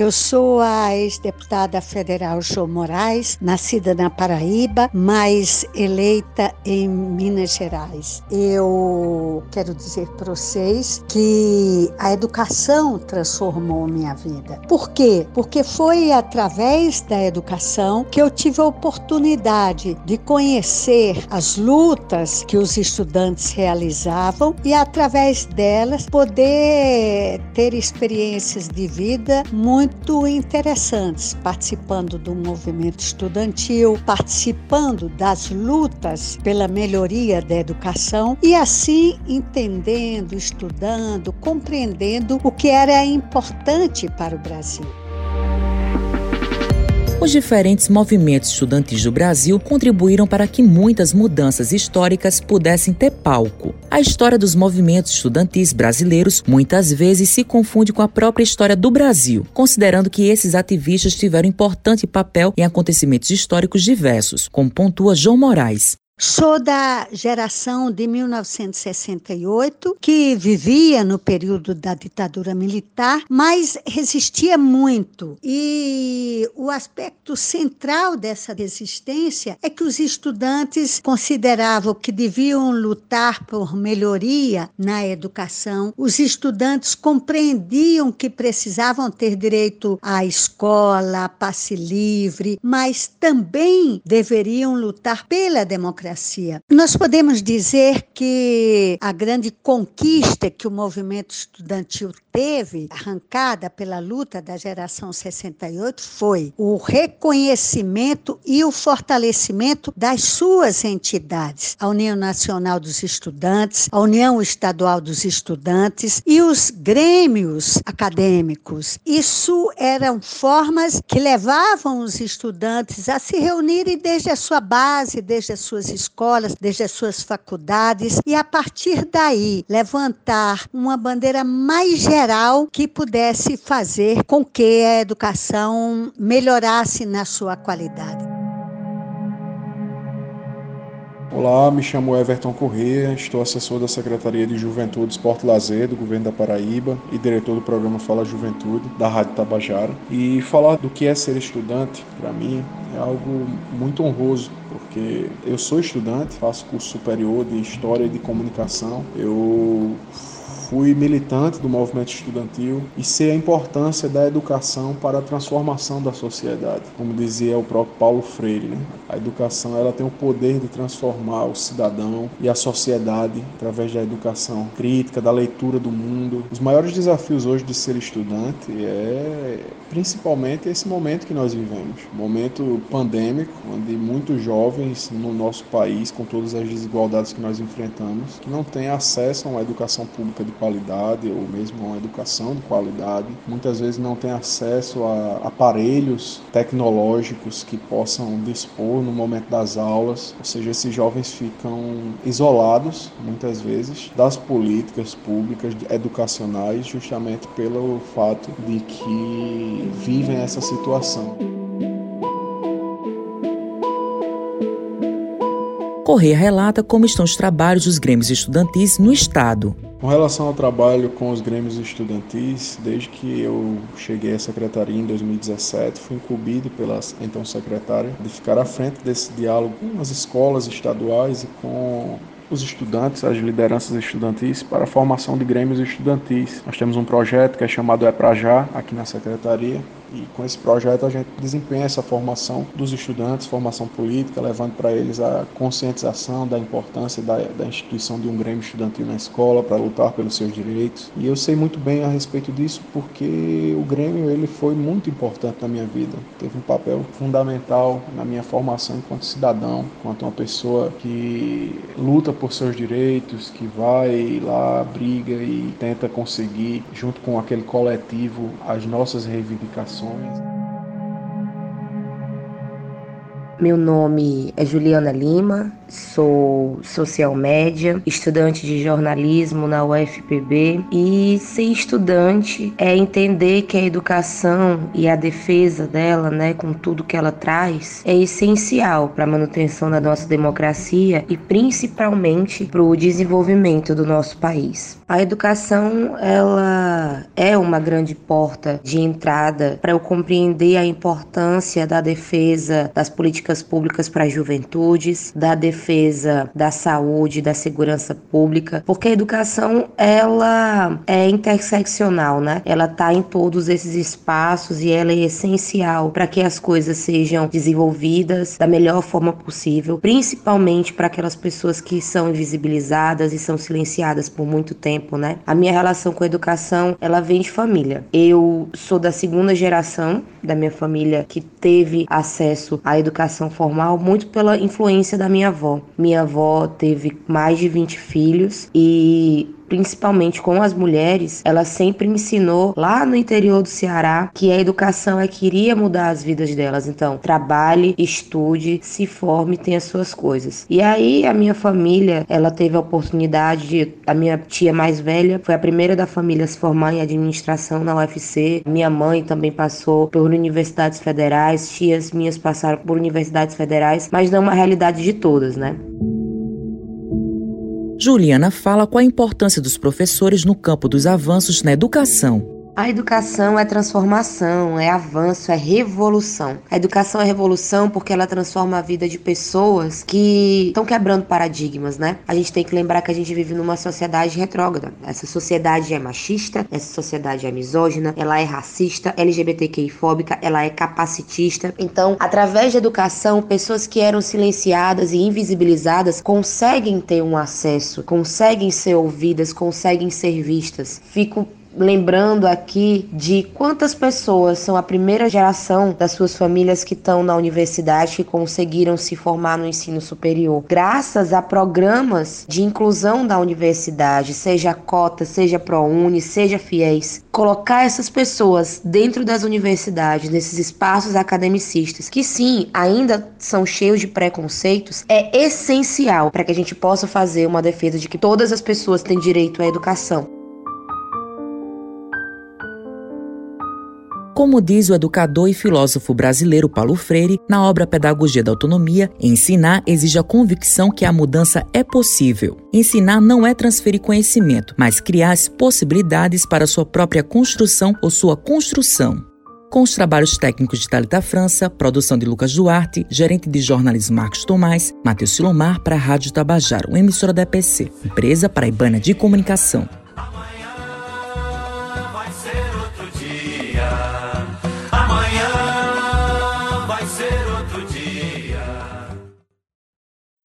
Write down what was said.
Eu sou a ex-deputada federal Jo Moraes, nascida na Paraíba, mas eleita em Minas Gerais. Eu quero dizer para vocês que a educação transformou minha vida. Por quê? Porque foi através da educação que eu tive a oportunidade de conhecer as lutas que os estudantes realizavam e através delas poder ter experiências de vida muito interessantes, participando do movimento estudantil, participando das lutas pela melhoria da educação e assim entendendo, estudando, compreendendo o que era importante para o Brasil. Os diferentes movimentos estudantis do Brasil contribuíram para que muitas mudanças históricas pudessem ter palco. A história dos movimentos estudantis brasileiros muitas vezes se confunde com a própria história do Brasil, considerando que esses ativistas tiveram importante papel em acontecimentos históricos diversos, como pontua João Moraes. Sou da geração de 1968, que vivia no período da ditadura militar, mas resistia muito. E o aspecto central dessa resistência é que os estudantes consideravam que deviam lutar por melhoria na educação. Os estudantes compreendiam que precisavam ter direito à escola, a passe livre, mas também deveriam lutar pela democracia democracia. Nós podemos dizer que a grande conquista que o movimento estudantil teve, arrancada pela luta da geração 68, foi o reconhecimento e o fortalecimento das suas entidades, a União Nacional dos Estudantes, a União Estadual dos Estudantes e os grêmios acadêmicos. Isso eram formas que levavam os estudantes a se reunirem desde a sua base, desde as suas escolas, desde as suas faculdades e a partir daí levantar uma bandeira mais geral que pudesse fazer com que a educação melhorasse na sua qualidade. Olá, me chamo Everton Corrêa, estou assessor da Secretaria de Juventude, Esporte e Lazer do Governo da Paraíba e diretor do programa Fala Juventude da Rádio Tabajara. E falar do que é ser estudante, para mim, é algo muito honroso, porque eu sou estudante, faço curso superior de História e de Comunicação. Eu fui militante do movimento estudantil e sei a importância da educação para a transformação da sociedade. Como dizia o próprio Paulo Freire, né? a educação ela tem o poder de transformar o cidadão e a sociedade através da educação crítica, da leitura do mundo. Os maiores desafios hoje de ser estudante é principalmente esse momento que nós vivemos, momento pandêmico, onde muitos jovens no nosso país, com todas as desigualdades que nós enfrentamos, que não têm acesso a uma educação pública de qualidade ou mesmo uma educação de qualidade, muitas vezes não têm acesso a aparelhos tecnológicos que possam dispor no momento das aulas, ou seja, esses jovens ficam isolados muitas vezes das políticas públicas educacionais justamente pelo fato de que vivem essa situação. Correia relata como estão os trabalhos dos grêmios estudantis no estado. Com relação ao trabalho com os grêmios estudantis, desde que eu cheguei à secretaria em 2017, fui incumbido pela então secretária de ficar à frente desse diálogo com as escolas estaduais e com os estudantes, as lideranças estudantis, para a formação de grêmios estudantis. Nós temos um projeto que é chamado É Pra Já, aqui na secretaria, e com esse projeto a gente desempenha essa formação dos estudantes, formação política, levando para eles a conscientização da importância da, da instituição de um Grêmio Estudantil na escola para lutar pelos seus direitos. E eu sei muito bem a respeito disso porque o Grêmio ele foi muito importante na minha vida. Teve um papel fundamental na minha formação enquanto cidadão, enquanto uma pessoa que luta por seus direitos, que vai lá, briga e tenta conseguir, junto com aquele coletivo, as nossas reivindicações meu nome é Juliana Lima, sou social média, estudante de jornalismo na UFPB e ser estudante é entender que a educação e a defesa dela, né, com tudo que ela traz, é essencial para a manutenção da nossa democracia e principalmente para o desenvolvimento do nosso país. A educação, ela é uma grande porta de entrada para eu compreender a importância da defesa das políticas públicas para as juventudes, da defesa da saúde, da segurança pública, porque a educação ela é interseccional, né? Ela está em todos esses espaços e ela é essencial para que as coisas sejam desenvolvidas da melhor forma possível, principalmente para aquelas pessoas que são invisibilizadas e são silenciadas por muito tempo tempo, né? A minha relação com a educação, ela vem de família. Eu sou da segunda geração da minha família que teve acesso à educação formal muito pela influência da minha avó. Minha avó teve mais de 20 filhos e principalmente com as mulheres, ela sempre ensinou lá no interior do Ceará que a educação é que iria mudar as vidas delas. Então, trabalhe, estude, se forme, tenha suas coisas. E aí a minha família, ela teve a oportunidade de a minha tia mais velha foi a primeira da família a se formar em administração na UFC. Minha mãe também passou por universidades federais, tias minhas passaram por universidades federais, mas não uma realidade de todas, né? Juliana fala qual a importância dos professores no campo dos avanços na educação. A educação é transformação, é avanço, é revolução. A educação é revolução porque ela transforma a vida de pessoas que estão quebrando paradigmas, né? A gente tem que lembrar que a gente vive numa sociedade retrógrada. Essa sociedade é machista, essa sociedade é misógina, ela é racista, LGBTQI fóbica, ela é capacitista. Então, através da educação, pessoas que eram silenciadas e invisibilizadas conseguem ter um acesso, conseguem ser ouvidas, conseguem ser vistas. Fico lembrando aqui de quantas pessoas são a primeira geração das suas famílias que estão na universidade, que conseguiram se formar no ensino superior, graças a programas de inclusão da universidade, seja cota, seja ProUni, seja FIES. Colocar essas pessoas dentro das universidades, nesses espaços academicistas, que sim, ainda são cheios de preconceitos, é essencial para que a gente possa fazer uma defesa de que todas as pessoas têm direito à educação. Como diz o educador e filósofo brasileiro Paulo Freire, na obra Pedagogia da Autonomia, ensinar exige a convicção que a mudança é possível. Ensinar não é transferir conhecimento, mas criar as possibilidades para sua própria construção ou sua construção com os trabalhos técnicos de Talita França, produção de Lucas Duarte, gerente de jornalismo Marcos Tomás, Matheus Silomar para a Rádio Tabajaro, emissora da EPC, empresa paraibana de comunicação.